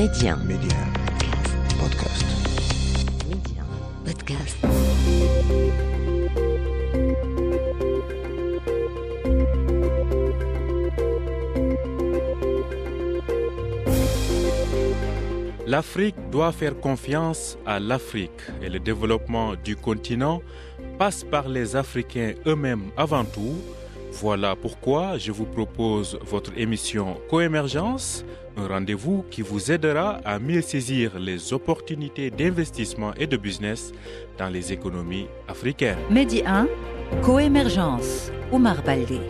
Média. Média. Podcast. Média. Podcast. L'Afrique doit faire confiance à l'Afrique et le développement du continent passe par les Africains eux-mêmes avant tout. Voilà pourquoi je vous propose votre émission Coémergence, un rendez-vous qui vous aidera à mieux saisir les opportunités d'investissement et de business dans les économies africaines. Medi 1, Coémergence, Omar Baldé.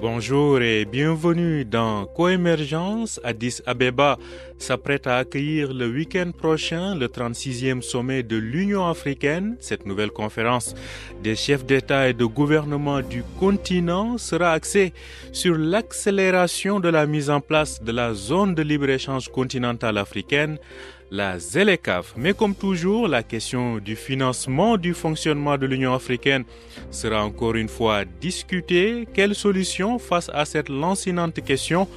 Bonjour et bienvenue dans Coémergence. Addis Abeba s'apprête à accueillir le week-end prochain le 36e sommet de l'Union africaine. Cette nouvelle conférence des chefs d'État et de gouvernement du continent sera axée sur l'accélération de la mise en place de la zone de libre-échange continentale africaine la ZELECAF. Mais comme toujours, la question du financement du fonctionnement de l'Union africaine sera encore une fois discutée. Quelle solution face à cette lancinante question?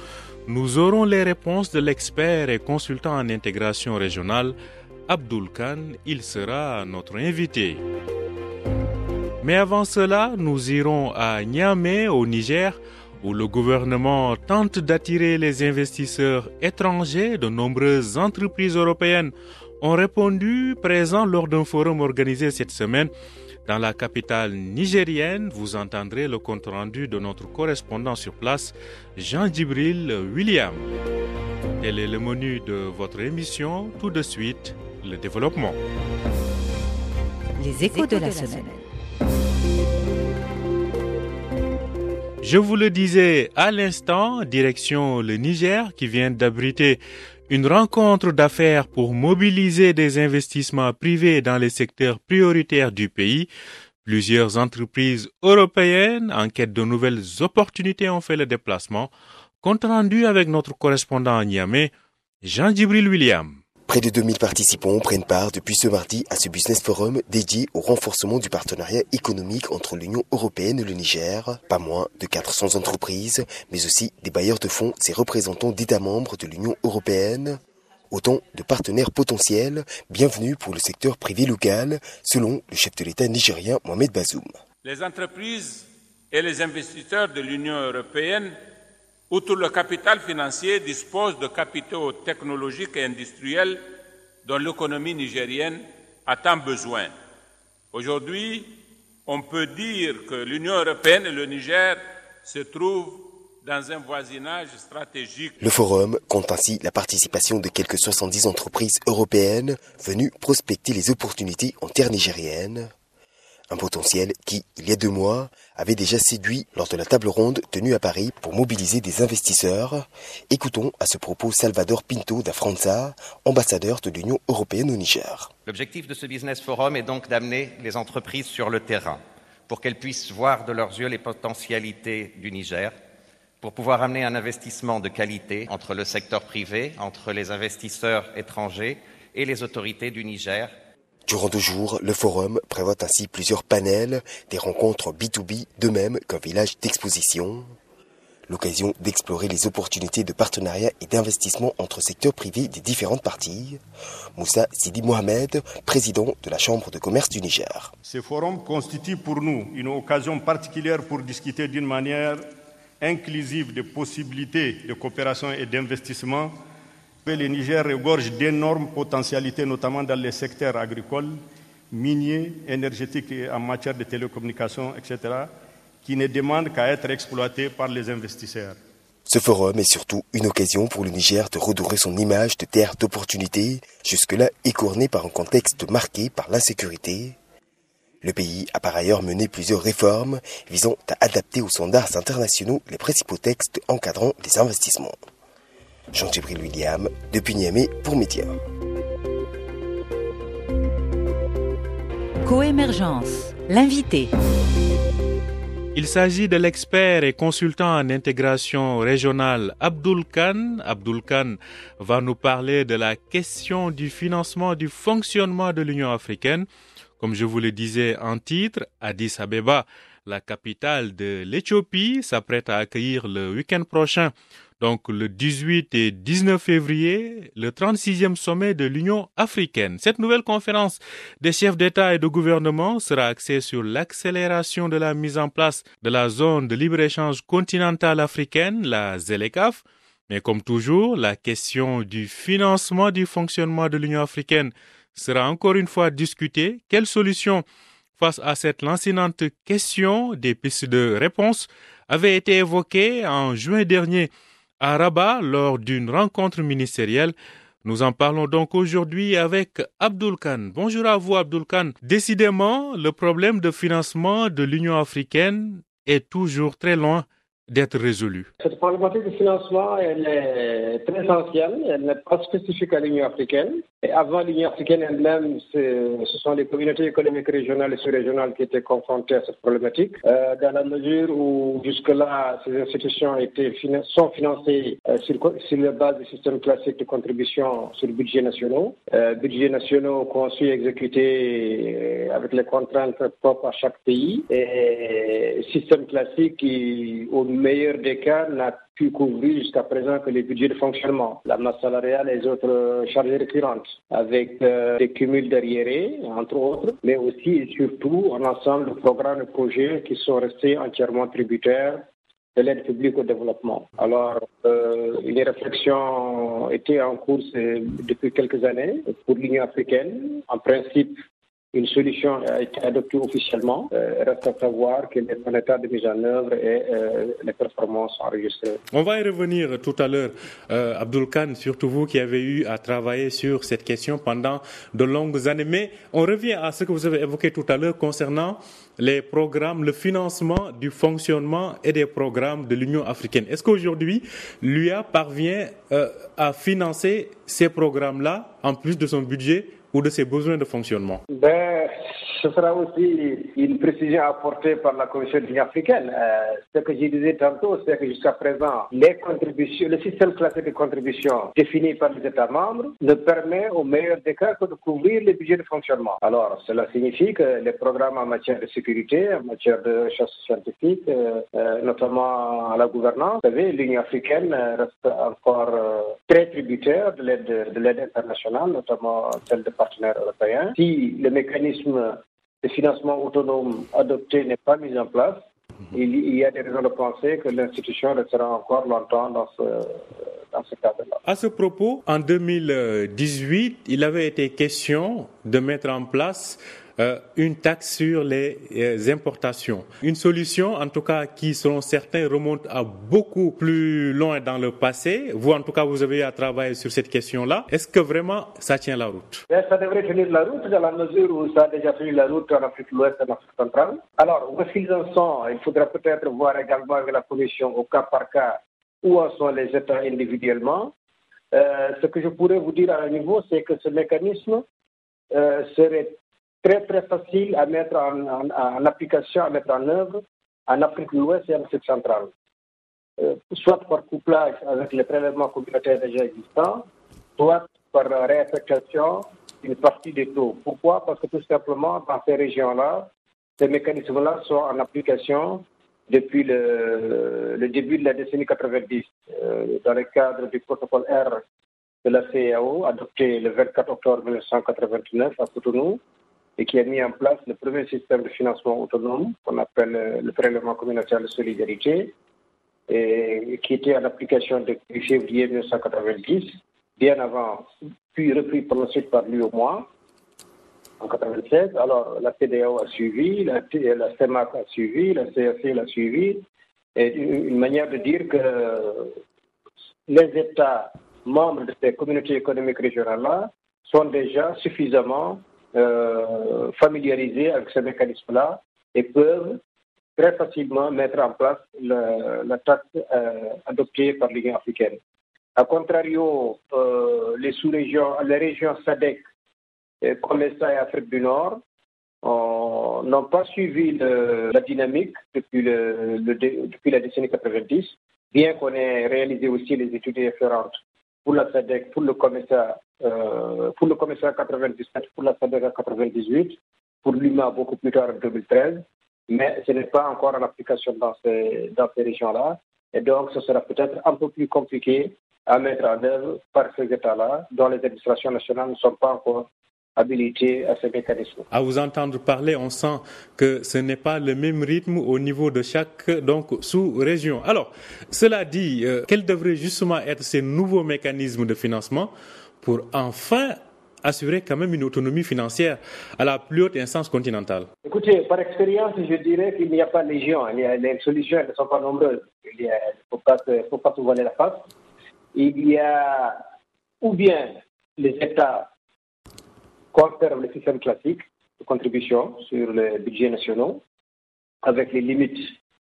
Nous aurons les réponses de l'expert et consultant en intégration régionale, Abdul Khan. Il sera notre invité. Mais avant cela, nous irons à Niamey, au Niger, où le gouvernement tente d'attirer les investisseurs étrangers, de nombreuses entreprises européennes ont répondu présents lors d'un forum organisé cette semaine dans la capitale nigérienne. Vous entendrez le compte-rendu de notre correspondant sur place, Jean Djibril William. Tel est le menu de votre émission. Tout de suite, le développement. Les échos de la semaine. Je vous le disais à l'instant, direction le Niger qui vient d'abriter une rencontre d'affaires pour mobiliser des investissements privés dans les secteurs prioritaires du pays. Plusieurs entreprises européennes en quête de nouvelles opportunités ont fait le déplacement. Compte rendu avec notre correspondant à Niamey, Jean-Djibril William. Près de 2000 participants prennent part depuis ce mardi à ce business forum dédié au renforcement du partenariat économique entre l'Union européenne et le Niger. Pas moins de 400 entreprises, mais aussi des bailleurs de fonds et représentants d'États membres de l'Union européenne. Autant de partenaires potentiels, bienvenus pour le secteur privé local, selon le chef de l'État nigérien Mohamed Bazoum. Les entreprises et les investisseurs de l'Union européenne outre le capital financier, disposent de capitaux technologiques et industriels dont l'économie nigérienne a tant besoin. Aujourd'hui, on peut dire que l'Union européenne et le Niger se trouvent dans un voisinage stratégique. Le forum compte ainsi la participation de quelques 70 entreprises européennes venues prospecter les opportunités en terre nigérienne. Un potentiel qui, il y a deux mois, avait déjà séduit lors de la table ronde tenue à Paris pour mobiliser des investisseurs. Écoutons à ce propos Salvador Pinto da Franza, ambassadeur de l'Union européenne au Niger. L'objectif de ce business forum est donc d'amener les entreprises sur le terrain pour qu'elles puissent voir de leurs yeux les potentialités du Niger, pour pouvoir amener un investissement de qualité entre le secteur privé, entre les investisseurs étrangers et les autorités du Niger Durant deux jours, le forum prévoit ainsi plusieurs panels, des rencontres B2B, de même qu'un village d'exposition. L'occasion d'explorer les opportunités de partenariat et d'investissement entre secteurs privés des différentes parties. Moussa Sidi Mohamed, président de la Chambre de commerce du Niger. Ce forum constitue pour nous une occasion particulière pour discuter d'une manière inclusive des possibilités de coopération et d'investissement le Niger regorge d'énormes potentialités, notamment dans les secteurs agricoles, miniers, énergétiques et en matière de télécommunications, etc., qui ne demandent qu'à être exploités par les investisseurs. Ce forum est surtout une occasion pour le Niger de redorer son image de terre d'opportunité, jusque-là écornée par un contexte marqué par l'insécurité. Le pays a par ailleurs mené plusieurs réformes visant à adapter aux standards internationaux les principaux textes encadrant les investissements. Jean-Gibril William, depuis Niamey pour Média. Coémergence, l'invité. Il s'agit de l'expert et consultant en intégration régionale Abdul Khan. Abdul Khan va nous parler de la question du financement du fonctionnement de l'Union africaine. Comme je vous le disais en titre, Addis Abeba, la capitale de l'Éthiopie, s'apprête à accueillir le week-end prochain donc le 18 et 19 février, le 36e sommet de l'Union africaine. Cette nouvelle conférence des chefs d'État et de gouvernement sera axée sur l'accélération de la mise en place de la zone de libre-échange continentale africaine, la ZLECAF. Mais comme toujours, la question du financement du fonctionnement de l'Union africaine sera encore une fois discutée. Quelle solution face à cette lancinante question? Des pistes de réponse avaient été évoquées en juin dernier à Rabat lors d'une rencontre ministérielle. Nous en parlons donc aujourd'hui avec Abdul Khan. Bonjour à vous Abdul Khan. Décidément, le problème de financement de l'Union africaine est toujours très loin d'être résolu Cette problématique de financement, elle est très essentielle. Elle n'est pas spécifique à l'Union africaine. Avant l'Union africaine elle-même, ce sont les communautés économiques régionales et sous-régionales qui étaient confrontées à cette problématique, euh, dans la mesure où jusque-là, ces institutions étaient, sont financées euh, sur, la base du système classique de contribution sur le budget national, euh, budget nationaux conçus et exécutés euh, avec les contraintes propres à chaque pays, et système classique qui, au meilleur des cas, n'a pu couvrir jusqu'à présent que les budgets de fonctionnement, la masse salariale et les autres charges récurrentes, avec euh, des cumuls d'arriérés, entre autres, mais aussi et surtout un ensemble de programmes et projets qui sont restés entièrement tributaires de l'aide publique au développement. Alors, euh, une réflexion était en cours depuis quelques années pour l'Union africaine. En principe, une solution a été adoptée officiellement. Euh, reste à savoir qu'elle est en état de mise en œuvre et euh, les performances enregistrées. On va y revenir tout à l'heure. Euh, Abdul Khan, surtout vous qui avez eu à travailler sur cette question pendant de longues années. Mais on revient à ce que vous avez évoqué tout à l'heure concernant les programmes, le financement du fonctionnement et des programmes de l'Union africaine. Est-ce qu'aujourd'hui, l'UA parvient euh, à financer ces programmes-là en plus de son budget ou de ses besoins de fonctionnement ben, Ce sera aussi une précision apportée par la Commission de l'Union africaine. Euh, ce que je disais tantôt, c'est que jusqu'à présent, les contributions, le système classique de contribution défini par les États membres ne permet au meilleur des cas que de couvrir les budgets de fonctionnement. Alors, cela signifie que les programmes en matière de sécurité, en matière de recherche scientifique, euh, euh, notamment à la gouvernance, vous savez, l'Union africaine reste encore très tributaire de l'aide internationale, notamment celle de partenaires européens. Si le mécanisme de financement autonome adopté n'est pas mis en place, il, y a des raisons de penser que l'institution restera encore longtemps dans ce, dans ce cadre-là. À ce propos, en 2018, il avait été question de mettre en place une taxe sur les euh, importations. Une solution, en tout cas, qui, selon certains, remonte à beaucoup plus loin dans le passé. Vous, en tout cas, vous avez eu à travailler sur cette question-là. Est-ce que vraiment ça tient la route? Ben, Ça devrait tenir la route dans la mesure où ça a déjà tenu la route en Afrique de l'Ouest et en Afrique centrale. Alors, où est-ce en sont? Il faudra peut-être voir également avec la Commission au cas par cas où en sont les États individuellement. Euh, ce que je pourrais vous dire à un niveau, c'est que ce mécanisme euh, serait très très facile à mettre en, application, à mettre en œuvre en Afrique de l'Ouest et en Afrique centrale. Euh, soit par couplage avec les prélèvements communautaires déjà existants, soit par réaffectation d'une partie des taux. Pourquoi? Parce que tout simplement, dans ces régions-là, ces mécanismes-là sont en application depuis le, début de la décennie 90, euh, dans le cadre du protocole R de la CAO, adopté le 24 octobre 1989 à Cotonou, et qui a mis en place le premier système de financement autonome qu'on appelle euh, le prélèvement communautaire de solidarité, et qui était en application depuis février 1990, bien avant, puis repris par la suite par l'UOMOA en 1996. Alors la TDAO a suivi, la, la CEMAC a suivi, la CRC l'a suivi, et une manière de dire que les États membres de ces communautés économiques régionales-là sont déjà suffisamment euh, familiarisés avec ce mécanisme-là et peuvent très facilement mettre en place la taxe euh, adoptée par l'Union africaine. A contrario, euh, les sous-régions, les régions SADEC, comme et Afrique du Nord, n'ont pas suivi la dynamique depuis la décennie 90, bien qu'on ait réalisé aussi les études référentes pour la SADEC, pour le commissaire, euh, pour le commissaire 97, pour la SADEC 98, pour l'UMA beaucoup plus tard en 2013, mais ce n'est pas encore en application dans ces, dans ces régions-là. Et donc, ce sera peut-être un peu plus compliqué à mettre en œuvre par ces États-là, dont les administrations nationales ne sont pas encore habilitées à ces mécanismes. À vous entendre parler, on sent que ce n'est pas le même rythme au niveau de chaque donc sous-région. Alors, cela dit, euh, quels devraient justement être ces nouveaux mécanismes de financement pour enfin assurer quand même une autonomie financière à la plus haute instance continentale? Écoutez, par expérience, je dirais qu'il n'y a pas de légion. les solutions ne sont pas nombreuses. Il ne faut pas, faut pas se voiler la face il y a ou bien les États conservent le système classique de contribution sur les budgets nationaux, avec les limites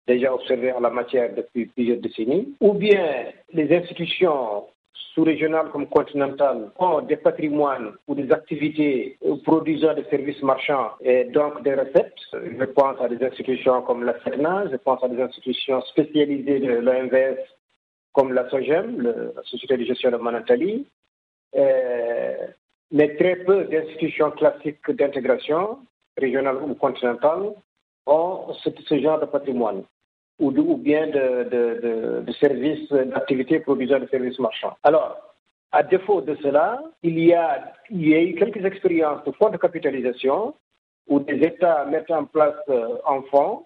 déjà observées en la matière depuis plusieurs décennies, ou bien les institutions sous-régionales comme continentales ont des patrimoines ou des activités produisant des services marchands et donc des recettes. Je pense à des institutions comme la CERNA, je pense à des institutions spécialisées de l'OMVS comme la SOGEM, la Société de gestion de Manatali, euh, mais très peu d'institutions classiques d'intégration, régionale ou continentale, ont ce, genre de patrimoine ou, bien de, services, d'activités produisant des services marchands. Alors, à défaut de cela, il y a, eu quelques expériences de fonds de capitalisation où des États mettent en place euh, un fonds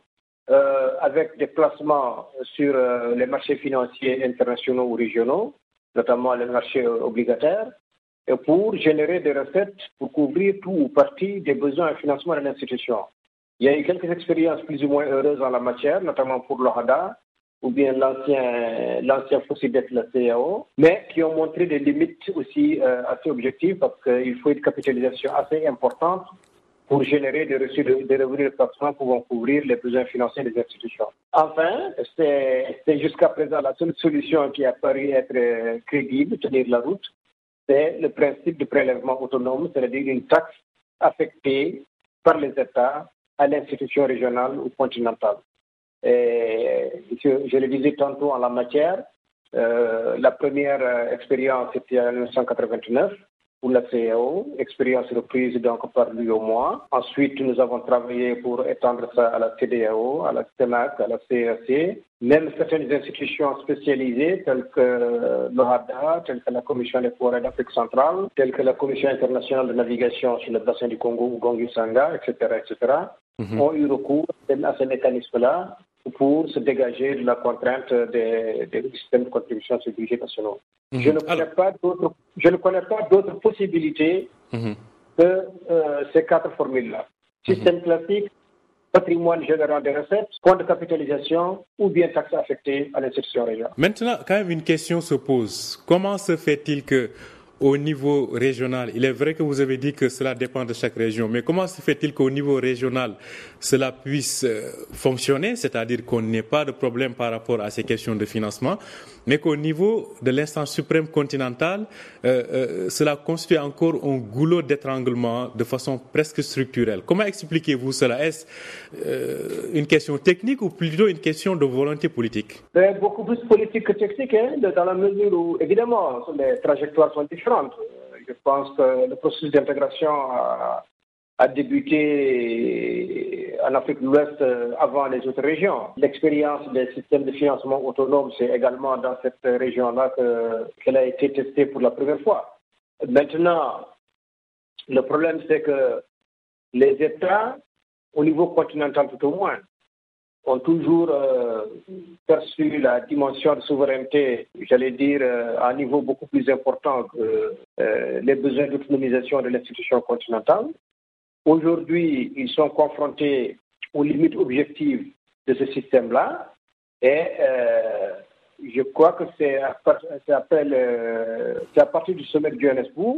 euh, avec des placements sur euh, les marchés financiers internationaux ou régionaux, notamment les marchés obligataires, pour générer des recettes pour couvrir tout ou partie des besoins de financement de l'institution. Il y a eu quelques expériences plus ou moins heureuses en la matière, notamment pour l'OHADA, ou bien l'ancien l'ancien de la CAO, mais qui ont montré des limites aussi euh, assez objectives parce qu'il faut une capitalisation assez importante pour générer des reçus de, des revenus de placement pouvant couvrir les besoins financiers des institutions. Enfin, c'est jusqu'à présent la seule solution qui a paru être euh, crédible, tenir la route, c'est le principe de prélèvement autonome, c'est-à-dire une taxe affectée par les États à l'institution régionale ou continentale. Et je, je, le disais tantôt en la matière, euh, la première euh, expérience était en 1989 pour la CAO, expérience reprise donc par lui au mois. Ensuite, nous avons travaillé pour étendre ça à la CDAO, à la CEMAC, à la CAC, même certaines institutions spécialisées telles que l'OHADA, telles que la Commission des forêts d'Afrique centrale, telles que la Commission internationale de navigation sur le bassin du Congo ou Gongu-Sanga, etc., etc., mhm. ont eu recours à ces mécanismes-là pour se dégager de la contrainte des, systèmes de contribution sur les budgets nationaux. Mhm. Je, ne connais pas je ne connais pas d'autres possibilités mhm. que euh, ces quatre formules-là. Mhm. Système classique, patrimoine général des recettes, compte de capitalisation ou bien taxe affectée à l'institution régionale. Maintenant, quand même une question se pose. Comment se fait-il que au niveau régional, il est vrai que vous avez dit que cela dépend de chaque région, mais comment se fait-il qu'au niveau régional, cela puisse euh, fonctionner, c'est-à-dire qu'on n'ait pas de problème par rapport à ces questions de financement, mais qu'au niveau de l'instance suprême continentale, euh, euh, cela constitue encore un goulot d'étranglement de façon presque structurelle. Comment expliquez-vous cela? Est-ce une question technique ou plutôt une question de volonté politique? Ben, Beaucoup plus politique que technique, hein, dans la mesure où, évidemment, les trajectoires sont différentes je pense que le processus d'intégration a, débuté en Afrique de l'Ouest avant les autres régions. L'expérience des systèmes de financement autonomes, c'est également dans cette région-là qu'elle a été testée pour la première fois. Maintenant, le problème, c'est que les États, au niveau continental tout au moins, ont toujours euh, perçu la dimension de souveraineté, j'allais dire, euh, à un niveau beaucoup plus important que euh, les besoins d'autonomisation de l'institution continentale. Aujourd'hui, ils sont confrontés aux limites objectives de ce système-là et je crois que c'est à, à, partir du sommet de Johannesburg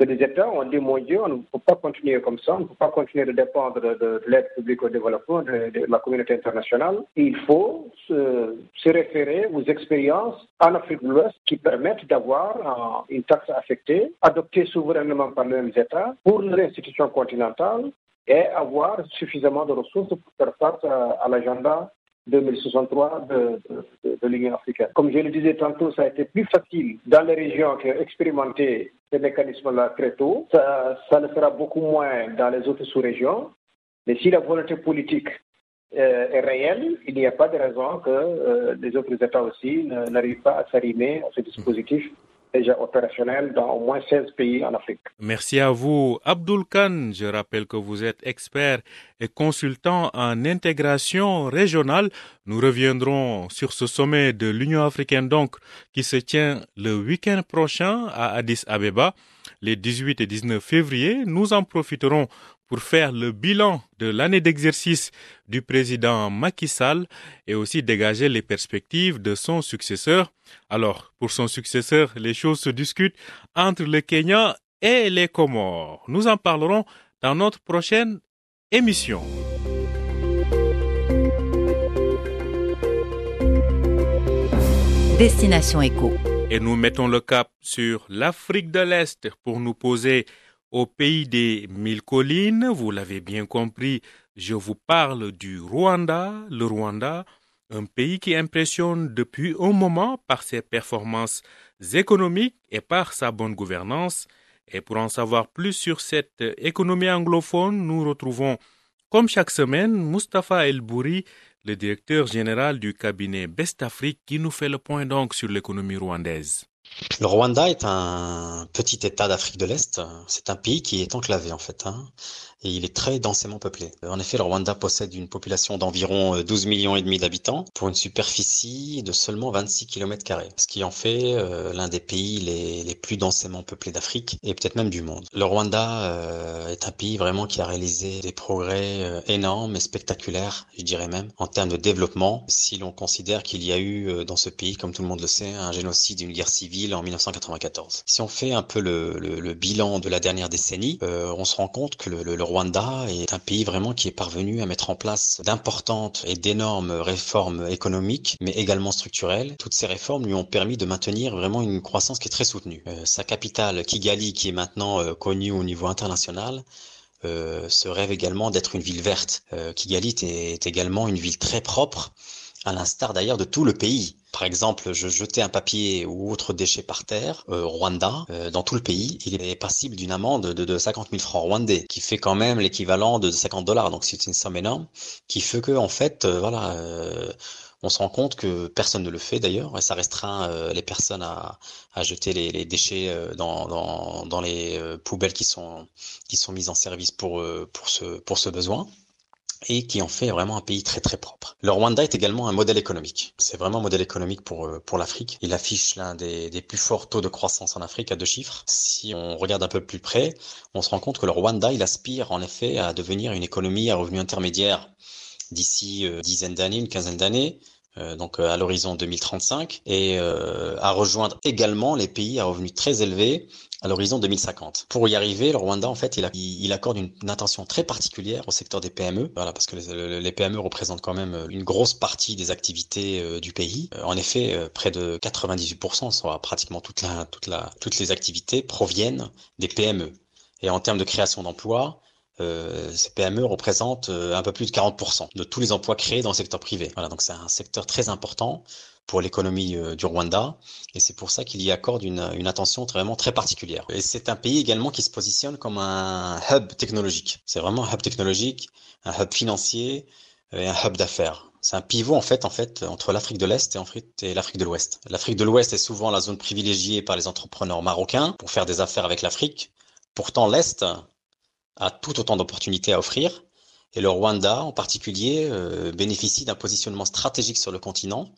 que les États ont dit, mon Dieu, on ne peut pas continuer comme ça, on ne peut pas continuer de dépendre de, l'aide publique au développement, de, la communauté internationale. Il faut se, référer aux expériences en Afrique de l'Ouest qui permettent d'avoir une taxe affectée, adoptée souverainement par les États pour l'institution continentale et avoir suffisamment de ressources pour faire face à l'agenda 2063 de, de, l'Union africaine. Comme je le disais tantôt, ça a été plus facile dans les régions qui ont expérimenté ces mécanismes-là très tôt. Ça, ça le sera beaucoup moins dans les autres sous-régions. Mais si la volonté politique euh, est réelle, il n'y a pas de raison que euh, les autres États aussi n'arrivent pas à s'arrimer à ce dispositif déjà opérationnel dans au moins 16 pays en Afrique. Merci à vous, Abdul Khan. Je rappelle que vous êtes expert et consultant en intégration régionale. Nous reviendrons sur ce sommet de l'Union africaine donc qui se tient le week-end prochain à Addis Abeba, les 18 et 19 février. Nous en profiterons pour faire le bilan de l'année d'exercice du président Macky Sall et aussi dégager les perspectives de son successeur. Alors, pour son successeur, les choses se discutent entre le Kenya et les Comores. Nous en parlerons dans notre prochaine émission. Destination Éco. Et nous mettons le cap sur l'Afrique de l'Est pour nous poser au pays des mille collines, vous l'avez bien compris, je vous parle du Rwanda. Le Rwanda, un pays qui impressionne depuis un moment par ses performances économiques et par sa bonne gouvernance. Et pour en savoir plus sur cette économie anglophone, nous retrouvons, comme chaque semaine, Mustapha El Bouri, le directeur général du cabinet Best Afrique, qui nous fait le point donc sur l'économie rwandaise. Le Rwanda est un petit État d'Afrique de l'Est. C'est un pays qui est enclavé en fait. Hein et il est très densément peuplé. En effet, le Rwanda possède une population d'environ 12 euh, millions et demi d'habitants pour une superficie de seulement 26 km ce qui en fait euh, l'un des pays les, les, plus densément peuplés d'Afrique et peut-être même du monde. Le Rwanda euh, est un pays vraiment qui a réalisé des progrès énormes et spectaculaires, je dirais même, en termes de développement, si l'on considère qu'il y a eu dans ce pays, comme tout le monde le sait, un génocide, une guerre civile en 1994. Si on fait un peu le, le, bilan de la dernière décennie, on se rend compte que le Rwanda est un pays vraiment qui est parvenu à mettre en place d'importantes et d'énormes réformes économiques, mais également structurelles. Toutes ces réformes lui ont permis de maintenir vraiment une croissance qui est très soutenue. Euh, sa capitale, Kigali, qui est maintenant euh, connue au niveau international, euh, se rêve également d'être une ville verte. Kigali est également une ville très propre à l'instar d'ailleurs de tout le pays. Par exemple, je jetais un papier ou autre déchet par terre, euh, Rwanda, euh, dans tout le pays, il est passible d'une amende de, de 50 000 francs rwandais, qui fait quand même l'équivalent de 50 dollars. Donc c'est une somme énorme, qui fait que en fait, euh, voilà, on se rend compte que personne ne le fait d'ailleurs, et ça restreint les personnes à, à jeter les, les déchets dans, dans, dans les poubelles qui sont qui sont mises en service pour pour ce pour ce besoin et qui en fait vraiment un pays très très propre. Le Rwanda est également un modèle économique. C'est vraiment un modèle économique pour euh, pour l'Afrique. Il affiche l'un des, des, plus forts taux de croissance en Afrique à deux chiffres. Si on regarde un peu plus près, on se rend compte que le Rwanda, il aspire en effet à devenir une économie à revenu intermédiaire d'ici euh, dizaine d'années, une quinzaine d'années. Euh, donc à l'horizon 2035 et à rejoindre également les pays à revenus très élevés à l'horizon 2050. Pour y arriver, le Rwanda, en fait, il, il accorde une, attention très particulière au secteur des PME, voilà, parce que les, les, PME représentent quand même une grosse partie des activités euh, du pays. Euh, en effet, euh, près de 98%, soit pratiquement toute la, toute la, toutes les activités proviennent des PME. Et en termes de création d'emplois, euh, ces PME représentent un peu plus de 40% de tous les emplois créés dans le secteur privé. Voilà, donc c'est un secteur très important pour l'économie euh, du Rwanda. Et c'est pour ça qu'il y accorde une, une, attention vraiment très particulière. Et c'est un pays également qui se positionne comme un hub technologique. C'est vraiment un hub technologique, un hub financier et un hub d'affaires. C'est un pivot en fait, en fait entre l'Afrique de l'Est et, l'Afrique de l'Ouest. L'Afrique de l'Ouest est souvent la zone privilégiée par les entrepreneurs marocains pour faire des affaires avec l'Afrique. Pourtant, l'Est a tout autant d'opportunités à offrir. Et le Rwanda, en particulier, euh, bénéficie d'un positionnement stratégique sur le continent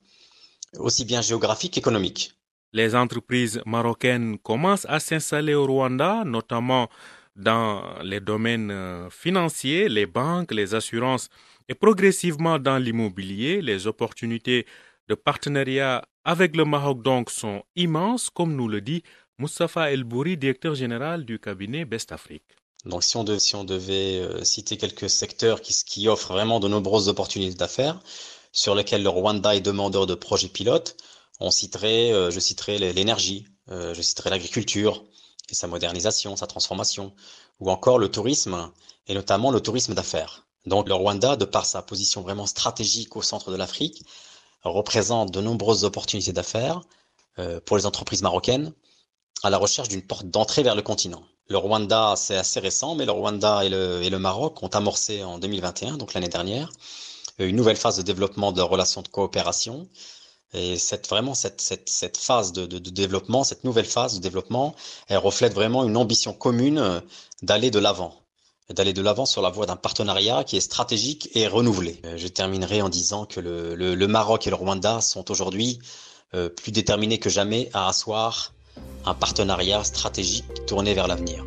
aussi bien géographique qu'économique. Les entreprises marocaines commencent à s'installer au Rwanda, notamment dans les domaines euh, financiers, les banques, les assurances et progressivement dans l'immobilier. Les opportunités de partenariat avec le Maroc donc sont immenses, comme nous le dit Moustapha El Bouri, directeur général du cabinet Best Afrique. Donc si on, si on devait euh, citer quelques secteurs qui, qui offrent vraiment de nombreuses opportunités d'affaires, sur lesquels le Rwanda est demandeur de projets pilotes. On citerait, euh, je citerai l'énergie, euh, je citerai l'agriculture et sa modernisation, sa transformation, ou encore le tourisme et notamment le tourisme d'affaires. Donc le Rwanda, de par sa position vraiment stratégique au centre de l'Afrique, représente de nombreuses opportunités d'affaires euh, pour les entreprises marocaines à la recherche d'une porte d'entrée vers le continent. Le Rwanda, c'est assez récent, mais le Rwanda et le, et le Maroc ont amorcé en 2021, donc l'année dernière, une nouvelle phase de développement de relations de coopération. Et cette, vraiment, cette, phase de, développement, cette nouvelle phase de développement, elle reflète vraiment une ambition commune euh, d'aller de l'avant, d'aller de l'avant sur la voie d'un partenariat qui est stratégique et renouvelé. Euh, je terminerai en disant que le Maroc et le Rwanda sont aujourd'hui euh, plus déterminés que jamais à asseoir un partenariat stratégique tourné vers l'avenir.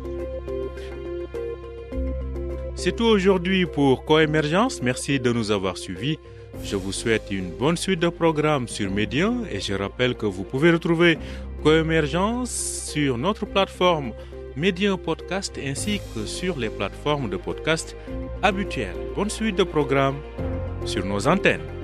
C'est tout aujourd'hui pour Coémergence. Merci de nous avoir suivis. Je vous souhaite une bonne suite de programmes sur Média et je rappelle que vous pouvez retrouver Coémergence sur notre plateforme Média Podcast ainsi que sur les plateformes de podcast habituelles. Bonne suite de programmes sur nos antennes.